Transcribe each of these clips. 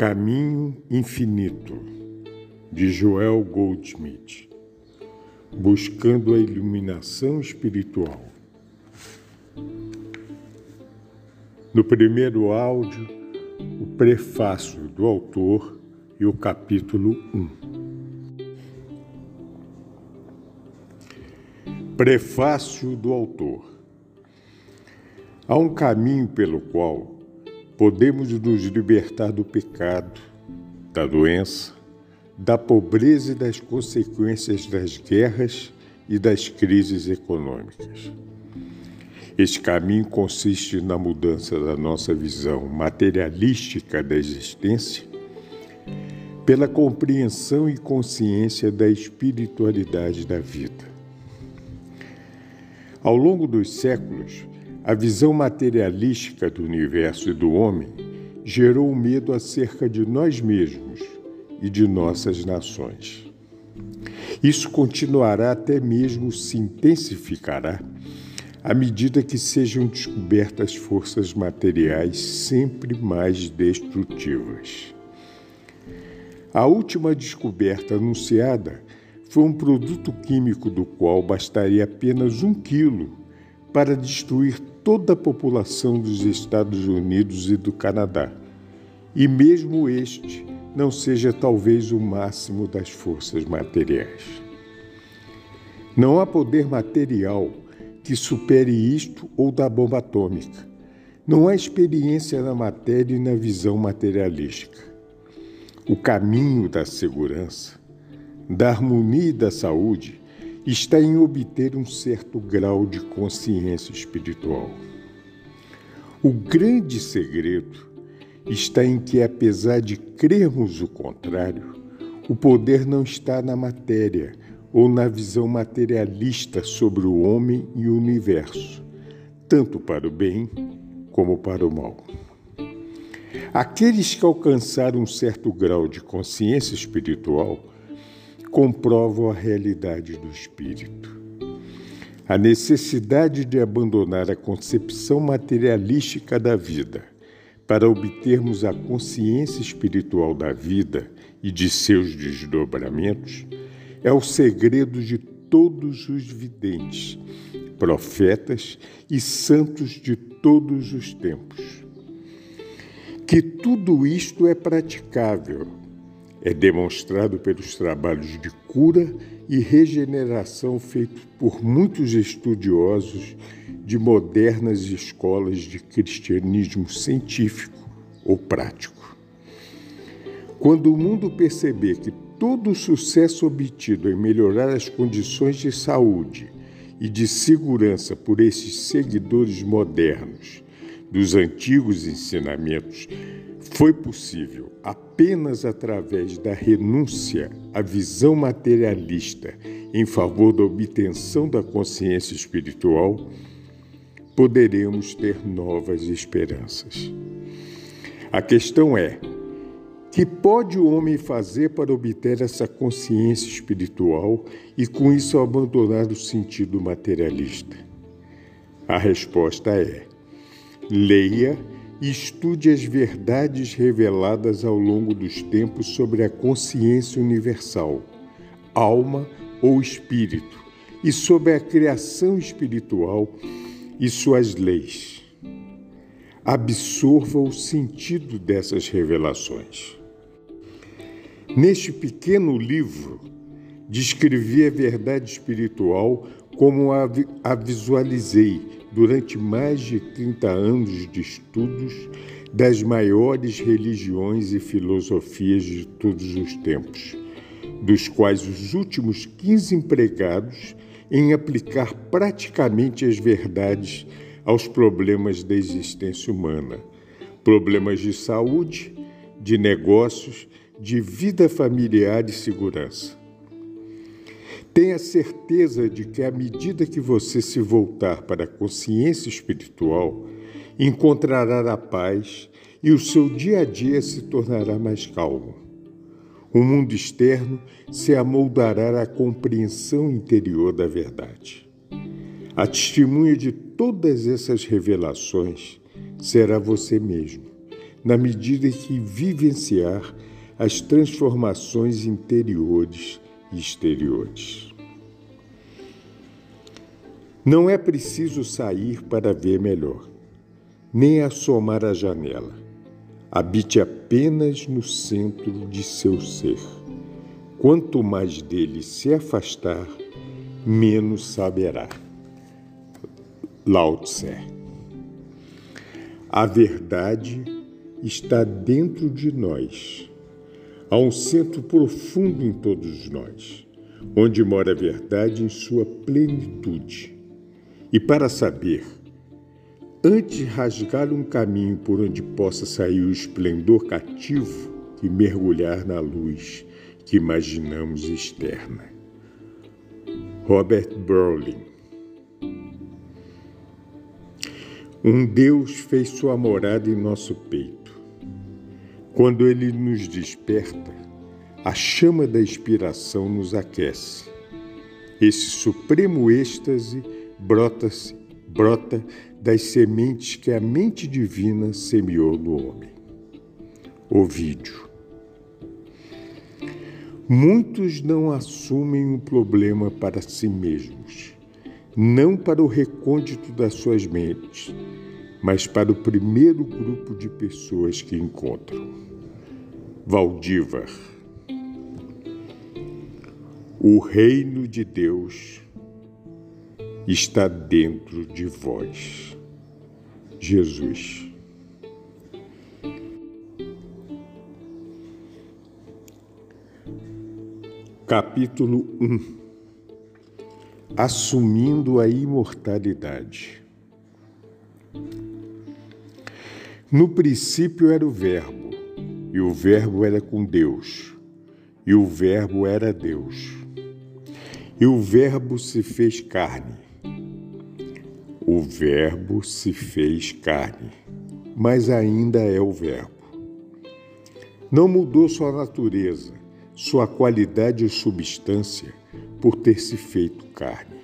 Caminho Infinito, de Joel Goldsmith, buscando a iluminação espiritual. No primeiro áudio, o prefácio do autor e o capítulo 1. Prefácio do autor. Há um caminho pelo qual podemos nos libertar do pecado, da doença, da pobreza e das consequências das guerras e das crises econômicas. Este caminho consiste na mudança da nossa visão materialística da existência pela compreensão e consciência da espiritualidade da vida. Ao longo dos séculos, a visão materialística do universo e do homem gerou medo acerca de nós mesmos e de nossas nações. Isso continuará até mesmo se intensificará à medida que sejam descobertas forças materiais sempre mais destrutivas. A última descoberta anunciada foi um produto químico do qual bastaria apenas um quilo para destruir toda a população dos Estados Unidos e do Canadá, e mesmo este não seja talvez o máximo das forças materiais. Não há poder material que supere isto ou da bomba atômica. Não há experiência na matéria e na visão materialística. O caminho da segurança, da harmonia e da saúde está em obter um certo grau de consciência espiritual. O grande segredo está em que, apesar de crermos o contrário, o poder não está na matéria ou na visão materialista sobre o homem e o universo, tanto para o bem como para o mal. Aqueles que alcançaram um certo grau de consciência espiritual comprovam a realidade do espírito. A necessidade de abandonar a concepção materialística da vida para obtermos a consciência espiritual da vida e de seus desdobramentos é o segredo de todos os videntes, profetas e santos de todos os tempos. Que tudo isto é praticável é demonstrado pelos trabalhos de cura e regeneração feitos por muitos estudiosos de modernas escolas de cristianismo científico ou prático. Quando o mundo perceber que todo o sucesso obtido em melhorar as condições de saúde e de segurança por esses seguidores modernos dos antigos ensinamentos foi possível apenas através da renúncia à visão materialista em favor da obtenção da consciência espiritual, poderemos ter novas esperanças. A questão é: que pode o homem fazer para obter essa consciência espiritual e com isso abandonar o sentido materialista? A resposta é: leia e estude as verdades reveladas ao longo dos tempos sobre a consciência universal, alma ou espírito, e sobre a criação espiritual e suas leis. Absorva o sentido dessas revelações. Neste pequeno livro, descrevi a verdade espiritual como a, visualizei durante mais de 30 anos de estudos das maiores religiões e filosofias de todos os tempos, dos quais os últimos 15 empregados em aplicar praticamente as verdades aos problemas da existência humana, problemas de saúde, de negócios, de vida familiar e segurança. Tenha certeza de que, à medida que você se voltar para a consciência espiritual, encontrará a paz e o seu dia a dia se tornará mais calmo. O mundo externo se amoldará à compreensão interior da verdade. A testemunha de todas essas revelações será você mesmo, na medida que vivenciar as transformações interiores exteriores. Não é preciso sair para ver melhor, nem assomar a janela. Habite apenas no centro de seu ser. Quanto mais dele se afastar, menos saberá. Lao Tse. A verdade está dentro de nós. Há um centro profundo em todos nós, onde mora a verdade em sua plenitude. E para saber, antes de rasgar um caminho por onde possa sair o esplendor cativo e mergulhar na luz que imaginamos externa. Robert Browning Um Deus fez sua morada em nosso peito. Quando ele nos desperta, a chama da inspiração nos aquece. Esse supremo êxtase brota, brota das sementes que a mente divina semeou no homem. Ovídio. Muitos não assumem o um problema para si mesmos não para o recôndito das suas mentes, mas para o primeiro grupo de pessoas que encontram. Valdívar. O reino de Deus está dentro de vós. Jesus. Capítulo 1 assumindo a imortalidade. No princípio era o Verbo, e o Verbo era com Deus, e o Verbo era Deus. E o Verbo se fez carne. O Verbo se fez carne, mas ainda é o Verbo. Não mudou sua natureza, sua qualidade ou substância por ter se feito carne.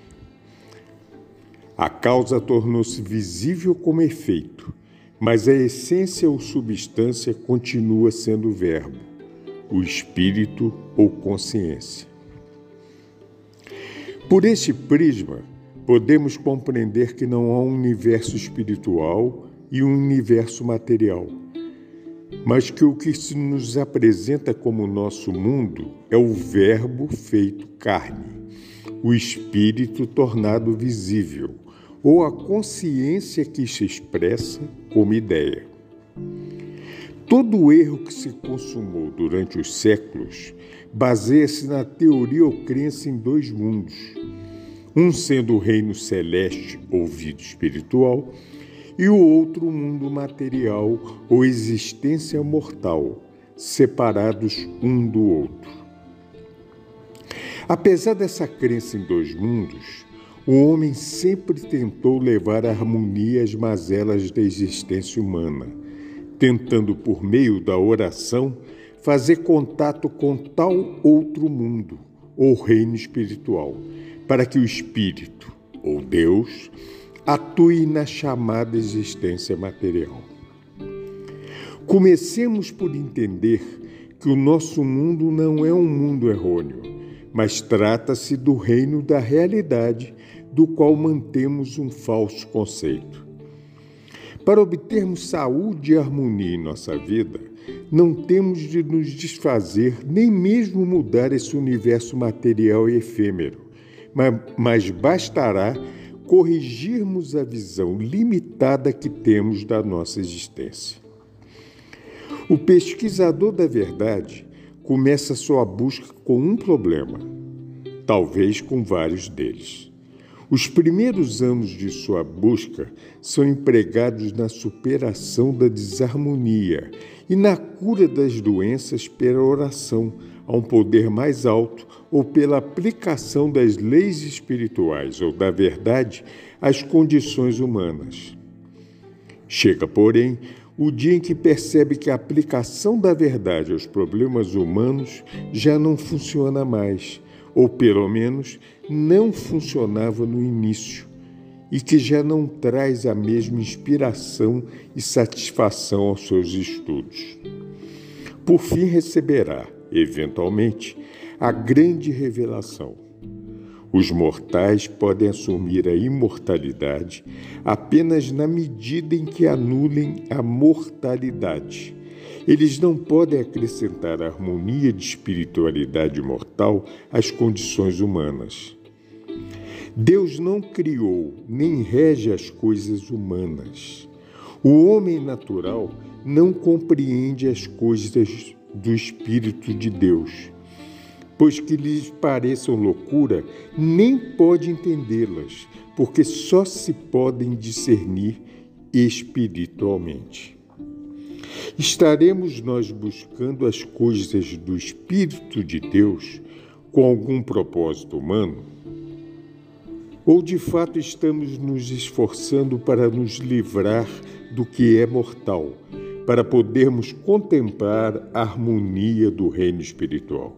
A causa tornou-se visível como efeito, mas a essência ou substância continua sendo o Verbo, o Espírito ou consciência. Por este prisma, podemos compreender que não há um universo espiritual e um universo material, mas que o que se nos apresenta como nosso mundo é o Verbo feito carne o espírito tornado visível, ou a consciência que se expressa como ideia. Todo erro que se consumou durante os séculos baseia-se na teoria ou crença em dois mundos, um sendo o reino celeste ou vida espiritual, e o outro o mundo material ou existência mortal, separados um do outro. Apesar dessa crença em dois mundos, o homem sempre tentou levar harmonia às mazelas da existência humana, tentando, por meio da oração, fazer contato com tal outro mundo, ou reino espiritual, para que o espírito, ou Deus, atue na chamada existência material. Comecemos por entender que o nosso mundo não é um mundo errôneo mas trata-se do reino da realidade, do qual mantemos um falso conceito. Para obtermos saúde e harmonia em nossa vida, não temos de nos desfazer nem mesmo mudar esse universo material e efêmero, mas bastará corrigirmos a visão limitada que temos da nossa existência. O pesquisador da verdade começa sua busca com um problema, talvez com vários deles. Os primeiros anos de sua busca são empregados na superação da desarmonia e na cura das doenças pela oração a um poder mais alto ou pela aplicação das leis espirituais ou da verdade às condições humanas. Chega, porém, o dia em que percebe que a aplicação da verdade aos problemas humanos já não funciona mais, ou pelo menos não funcionava no início, e que já não traz a mesma inspiração e satisfação aos seus estudos. Por fim, receberá, eventualmente, a grande revelação os mortais podem assumir a imortalidade apenas na medida em que anulem a mortalidade. Eles não podem acrescentar a harmonia de espiritualidade mortal às condições humanas. Deus não criou nem rege as coisas humanas. O homem natural não compreende as coisas do Espírito de Deus pois que lhes pareçam loucura, nem pode entendê-las, porque só se podem discernir espiritualmente. Estaremos nós buscando as coisas do Espírito de Deus com algum propósito humano? Ou de fato estamos nos esforçando para nos livrar do que é mortal, para podermos contemplar a harmonia do reino espiritual?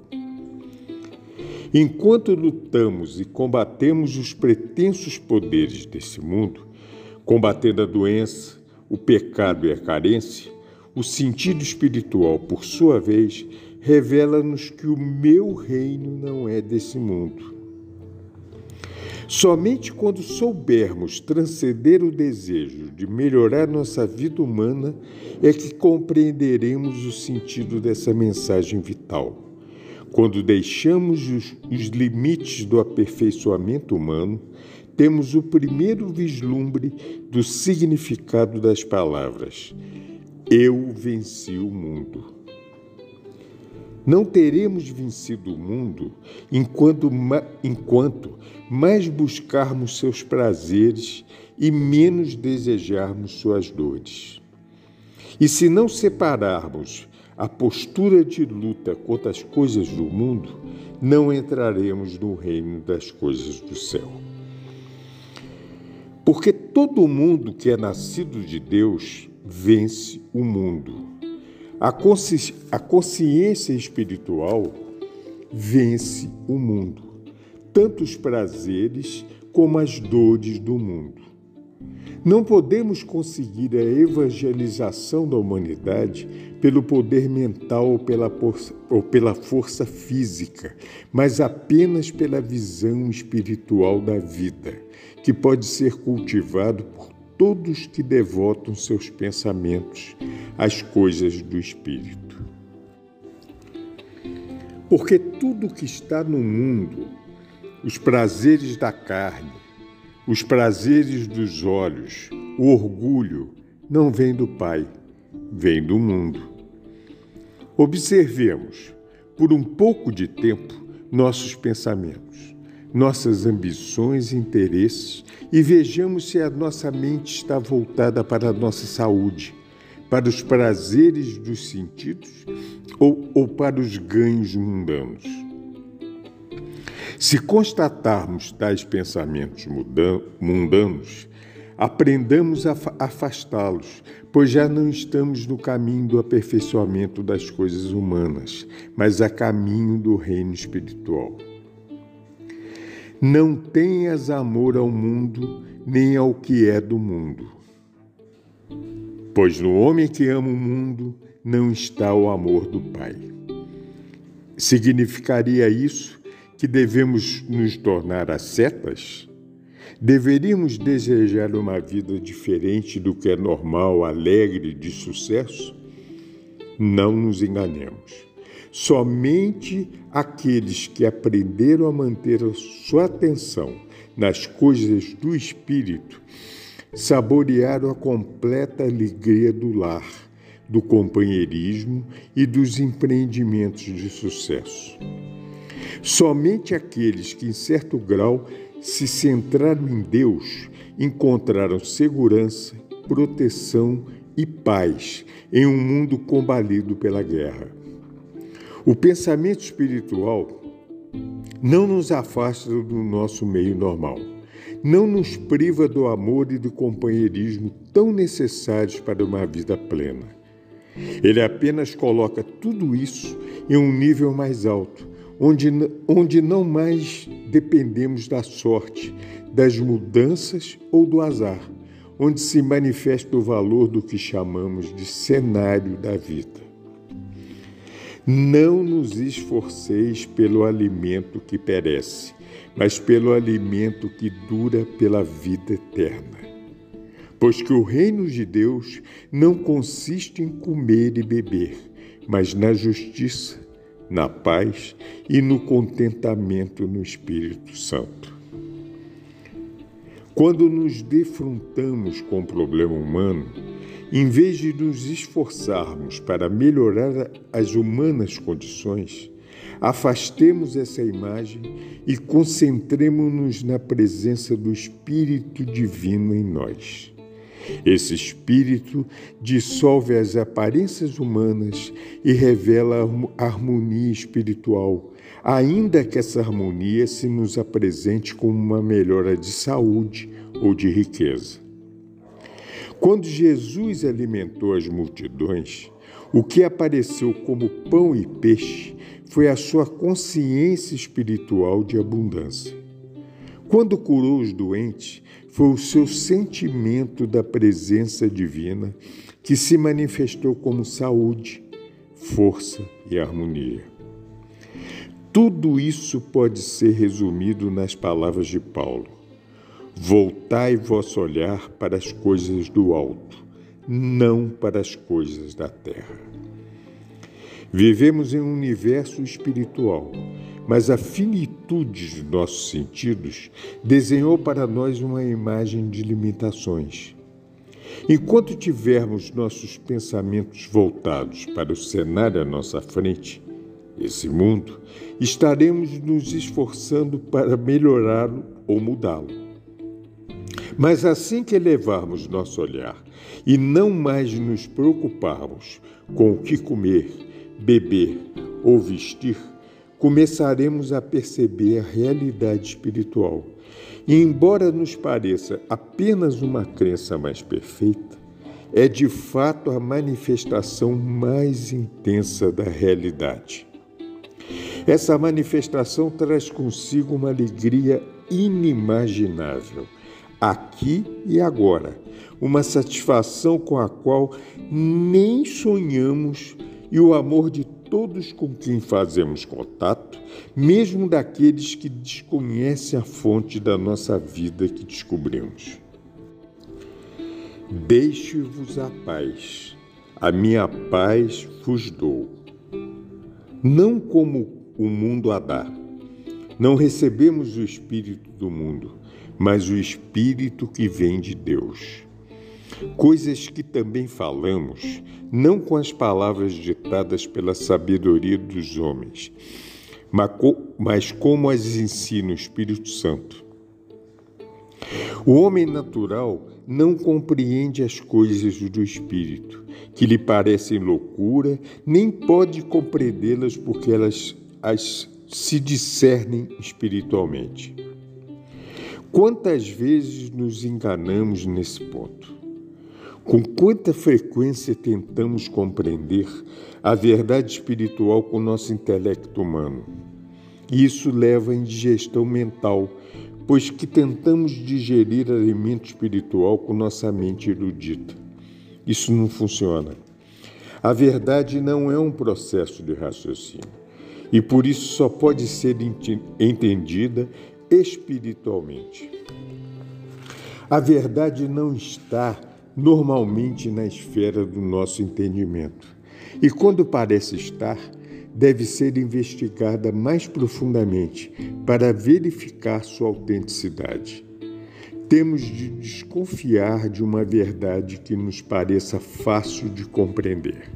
Enquanto lutamos e combatemos os pretensos poderes desse mundo, combatendo a doença, o pecado e a carência, o sentido espiritual, por sua vez, revela-nos que o meu reino não é desse mundo. Somente quando soubermos transcender o desejo de melhorar nossa vida humana é que compreenderemos o sentido dessa mensagem vital. Quando deixamos os, os limites do aperfeiçoamento humano, temos o primeiro vislumbre do significado das palavras: Eu venci o mundo. Não teremos vencido o mundo enquanto, enquanto mais buscarmos seus prazeres e menos desejarmos suas dores. E se não separarmos a postura de luta contra as coisas do mundo, não entraremos no reino das coisas do céu. Porque todo mundo que é nascido de Deus vence o mundo. A, consci a consciência espiritual vence o mundo, tanto os prazeres como as dores do mundo. Não podemos conseguir a evangelização da humanidade pelo poder mental ou pela, ou pela força física, mas apenas pela visão espiritual da vida, que pode ser cultivado por todos que devotam seus pensamentos às coisas do espírito. Porque tudo que está no mundo, os prazeres da carne, os prazeres dos olhos, o orgulho, não vem do Pai, vem do mundo. Observemos, por um pouco de tempo, nossos pensamentos, nossas ambições e interesses e vejamos se a nossa mente está voltada para a nossa saúde, para os prazeres dos sentidos ou, ou para os ganhos mundanos. Se constatarmos tais pensamentos mundanos, aprendamos a afastá-los, pois já não estamos no caminho do aperfeiçoamento das coisas humanas, mas a caminho do reino espiritual. Não tenhas amor ao mundo, nem ao que é do mundo. Pois no homem que ama o mundo não está o amor do Pai. Significaria isso que devemos nos tornar ascetas? Deveríamos desejar uma vida diferente do que é normal, alegre, de sucesso? Não nos enganemos. Somente aqueles que aprenderam a manter a sua atenção nas coisas do espírito saborearam a completa alegria do lar, do companheirismo e dos empreendimentos de sucesso. Somente aqueles que, em certo grau, se centraram em Deus, encontraram segurança, proteção e paz em um mundo combalido pela guerra. O pensamento espiritual não nos afasta do nosso meio normal, não nos priva do amor e do companheirismo tão necessários para uma vida plena. Ele apenas coloca tudo isso em um nível mais alto, onde, onde não mais dependemos da sorte, das mudanças ou do azar, onde se manifesta o valor do que chamamos de cenário da vida. Não nos esforceis pelo alimento que perece, mas pelo alimento que dura pela vida eterna. Pois que o reino de Deus não consiste em comer e beber, mas na justiça, na paz e no contentamento no Espírito Santo. Quando nos defrontamos com o problema humano, em vez de nos esforçarmos para melhorar as humanas condições, afastemos essa imagem e concentremos-nos na presença do Espírito Divino em nós. Esse Espírito dissolve as aparências humanas e revela a harmonia espiritual, ainda que essa harmonia se nos apresente como uma melhora de saúde ou de riqueza. Quando Jesus alimentou as multidões, o que apareceu como pão e peixe foi a sua consciência espiritual de abundância. Quando curou os doentes, foi o seu sentimento da presença divina que se manifestou como saúde, força e harmonia. Tudo isso pode ser resumido nas palavras de Paulo. Voltai vosso olhar para as coisas do alto, não para as coisas da terra. Vivemos em um universo espiritual, mas a finitude de nossos sentidos desenhou para nós uma imagem de limitações. Enquanto tivermos nossos pensamentos voltados para o cenário à nossa frente, esse mundo, estaremos nos esforçando para melhorá-lo ou mudá-lo. Mas assim que elevarmos nosso olhar e não mais nos preocuparmos com o que comer, beber ou vestir, começaremos a perceber a realidade espiritual. E, embora nos pareça apenas uma crença mais perfeita, é de fato a manifestação mais intensa da realidade. Essa manifestação traz consigo uma alegria inimaginável aqui e agora, uma satisfação com a qual nem sonhamos e o amor de todos com quem fazemos contato, mesmo daqueles que desconhecem a fonte da nossa vida que descobrimos. Deixe-vos a paz, a minha paz vos dou. Não como o mundo a dá. Não recebemos o Espírito do mundo, mas o Espírito que vem de Deus. Coisas que também falamos, não com as palavras ditadas pela sabedoria dos homens, mas como as ensina o Espírito Santo. O homem natural não compreende as coisas do Espírito, que lhe parecem loucura, nem pode compreendê-las porque elas as se discernem espiritualmente. Quantas vezes nos enganamos nesse ponto? Com quanta frequência tentamos compreender a verdade espiritual com nosso intelecto humano? Isso leva à indigestão mental, pois que tentamos digerir alimento espiritual com nossa mente erudita. Isso não funciona. A verdade não é um processo de raciocínio e por isso só pode ser entendida espiritualmente. A verdade não está normalmente na esfera do nosso entendimento. E quando parece estar, deve ser investigada mais profundamente para verificar sua autenticidade. Temos de desconfiar de uma verdade que nos pareça fácil de compreender.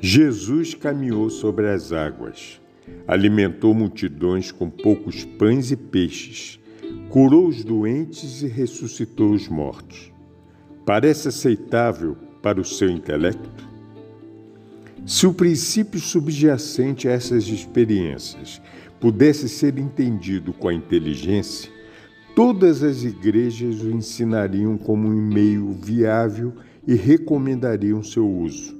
Jesus caminhou sobre as águas. alimentou multidões com poucos pães e peixes, curou os doentes e ressuscitou os mortos. Parece aceitável para o seu intelecto? Se o princípio subjacente a essas experiências pudesse ser entendido com a inteligência, todas as igrejas o ensinariam como um meio viável e recomendariam seu uso.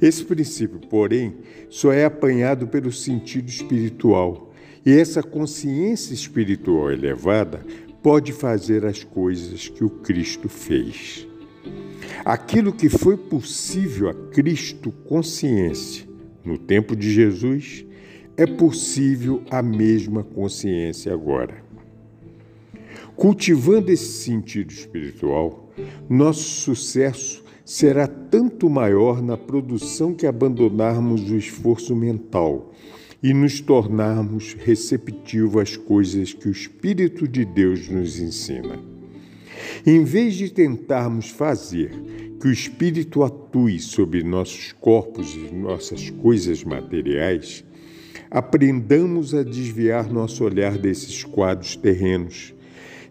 Esse princípio, porém, só é apanhado pelo sentido espiritual, e essa consciência espiritual elevada pode fazer as coisas que o Cristo fez. Aquilo que foi possível a Cristo consciência no tempo de Jesus, é possível a mesma consciência agora. Cultivando esse sentido espiritual, nosso sucesso será tanto maior na produção que abandonarmos o esforço mental e nos tornarmos receptivos às coisas que o Espírito de Deus nos ensina. Em vez de tentarmos fazer que o Espírito atue sobre nossos corpos e nossas coisas materiais, aprendamos a desviar nosso olhar desses quadros terrenos,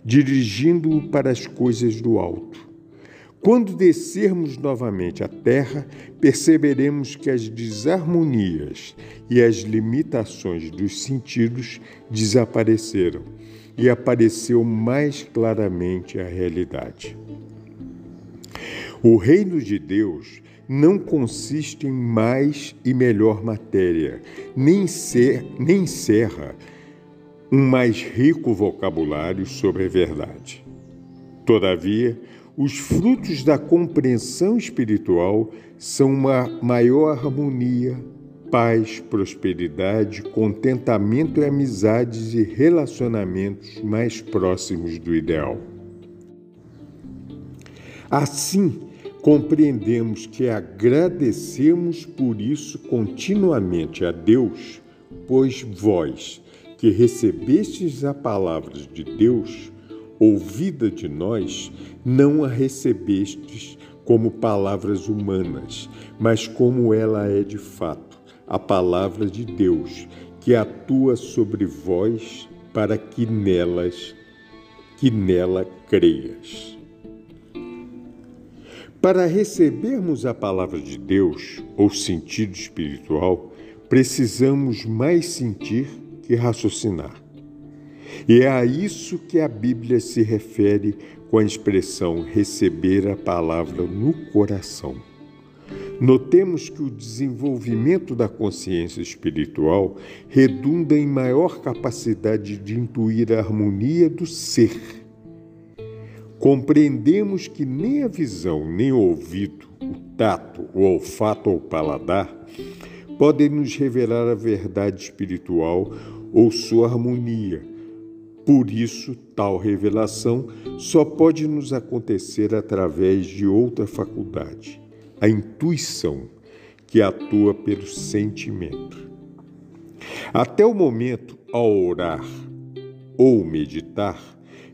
dirigindo-o para as coisas do alto quando descermos novamente à Terra, perceberemos que as desarmonias e as limitações dos sentidos desapareceram e apareceu mais claramente a realidade. O reino de Deus não consiste em mais e melhor matéria, nem, ser, nem encerra um mais rico vocabulário sobre a verdade. Todavia, os frutos da compreensão espiritual são uma maior harmonia, paz, prosperidade, contentamento e amizades e relacionamentos mais próximos do ideal. Assim, compreendemos que agradecemos por isso continuamente a Deus, pois vós, que recebestes a palavra de Deus, ouvida de nós, não a recebestes como palavras humanas, mas como ela é de fato, a palavra de Deus, que atua sobre vós para que nelas que nela creias. Para recebermos a palavra de Deus, ou sentido espiritual, precisamos mais sentir que raciocinar. E é a isso que a Bíblia se refere com a expressão receber a palavra no coração. Notemos que o desenvolvimento da consciência espiritual redunda em maior capacidade de intuir a harmonia do ser. Compreendemos que nem a visão, nem o ouvido, o tato, o olfato ou o paladar podem nos revelar a verdade espiritual ou sua harmonia por isso, tal revelação só pode nos acontecer através de outra faculdade, a intuição, que atua pelo sentimento. Até o momento, ao orar ou meditar,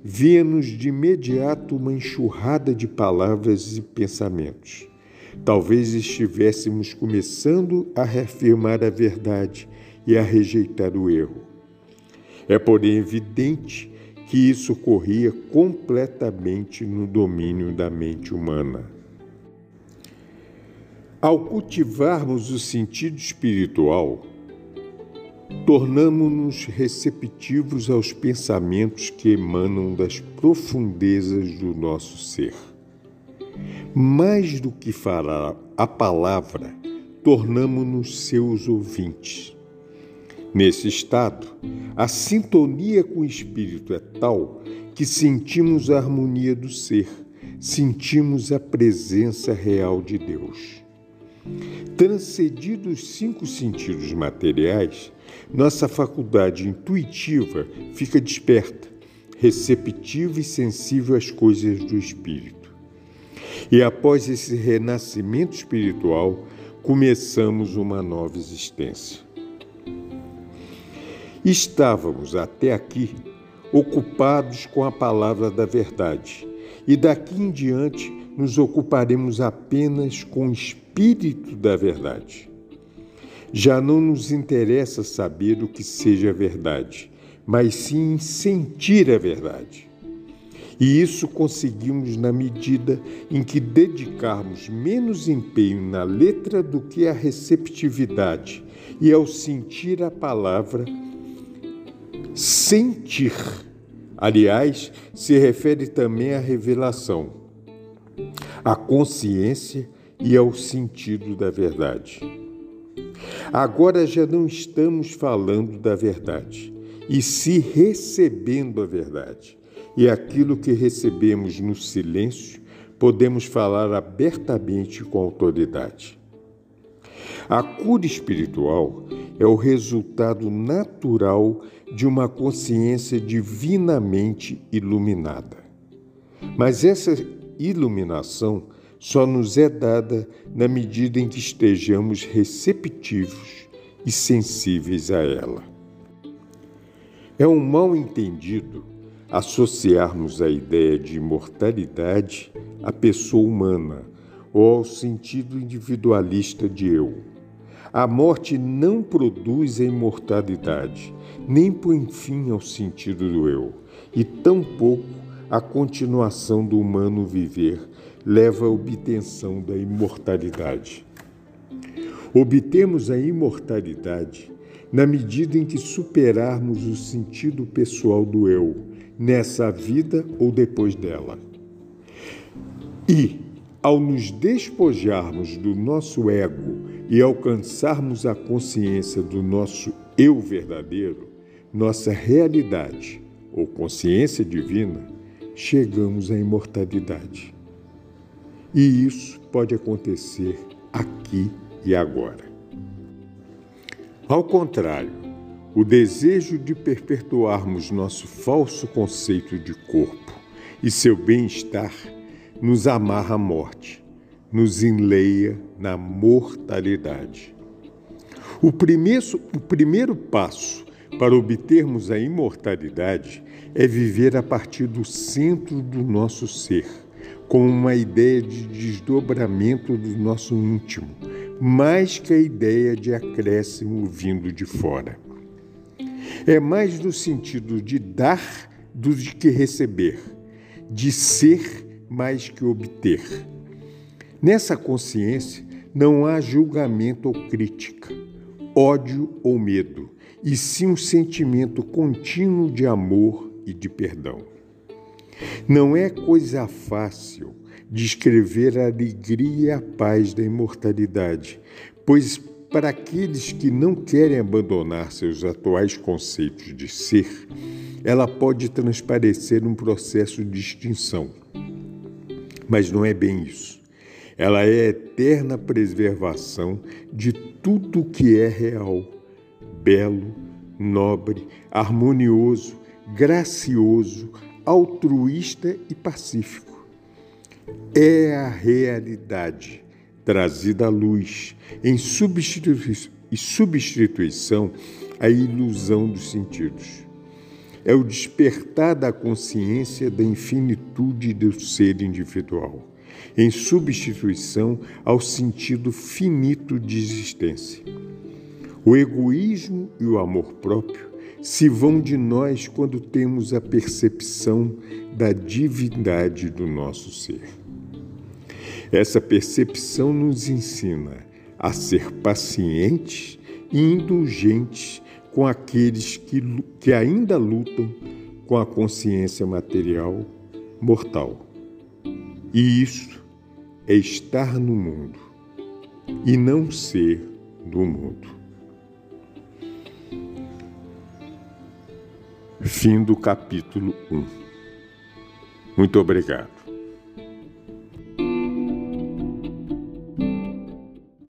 via-nos de imediato uma enxurrada de palavras e pensamentos. Talvez estivéssemos começando a reafirmar a verdade e a rejeitar o erro. É, porém, evidente que isso corria completamente no domínio da mente humana. Ao cultivarmos o sentido espiritual, tornamos-nos receptivos aos pensamentos que emanam das profundezas do nosso ser. Mais do que falar a palavra, tornamos-nos seus ouvintes. Nesse estado, a sintonia com o espírito é tal que sentimos a harmonia do ser, sentimos a presença real de Deus. Transcedidos os cinco sentidos materiais, nossa faculdade intuitiva fica desperta, receptiva e sensível às coisas do espírito. E após esse renascimento espiritual, começamos uma nova existência. Estávamos até aqui ocupados com a palavra da verdade, e daqui em diante nos ocuparemos apenas com o espírito da verdade. Já não nos interessa saber o que seja verdade, mas sim sentir a verdade. E isso conseguimos na medida em que dedicarmos menos empenho na letra do que à receptividade e ao sentir a palavra sentir. Aliás, se refere também à revelação, à consciência e ao sentido da verdade. Agora já não estamos falando da verdade, e se recebendo a verdade e aquilo que recebemos no silêncio, podemos falar abertamente com autoridade. A cura espiritual é o resultado natural de uma consciência divinamente iluminada. Mas essa iluminação só nos é dada na medida em que estejamos receptivos e sensíveis a ela. É um mal entendido associarmos a ideia de imortalidade à pessoa humana ou ao sentido individualista de eu. A morte não produz a imortalidade, nem põe fim ao sentido do eu, e tampouco a continuação do humano viver leva à obtenção da imortalidade. Obtemos a imortalidade na medida em que superarmos o sentido pessoal do eu nessa vida ou depois dela. E, ao nos despojarmos do nosso ego e alcançarmos a consciência do nosso eu verdadeiro, nossa realidade ou consciência divina, chegamos à imortalidade. E isso pode acontecer aqui e agora. Ao contrário, o desejo de perpetuarmos nosso falso conceito de corpo e seu bem-estar nos amarra à morte, nos enleia na mortalidade. O primeiro, o primeiro passo para obtermos a imortalidade é viver a partir do centro do nosso ser, com uma ideia de desdobramento do nosso íntimo, mais que a ideia de acréscimo vindo de fora. É mais no sentido de dar do que receber, de ser mais que obter. Nessa consciência não há julgamento ou crítica, ódio ou medo, e sim um sentimento contínuo de amor e de perdão. Não é coisa fácil descrever a alegria e a paz da imortalidade, pois para aqueles que não querem abandonar seus atuais conceitos de ser, ela pode transparecer um processo de extinção. Mas não é bem isso. Ela é a eterna preservação de tudo que é real, belo, nobre, harmonioso, gracioso, altruísta e pacífico. É a realidade trazida à luz, em substituição à ilusão dos sentidos. É o despertar da consciência da infinitude do ser individual, em substituição ao sentido finito de existência. O egoísmo e o amor próprio se vão de nós quando temos a percepção da divindade do nosso ser. Essa percepção nos ensina a ser pacientes e indulgentes com aqueles que, que ainda lutam com a consciência material mortal. E isso é estar no mundo e não ser do mundo. Fim do capítulo 1. Muito obrigado.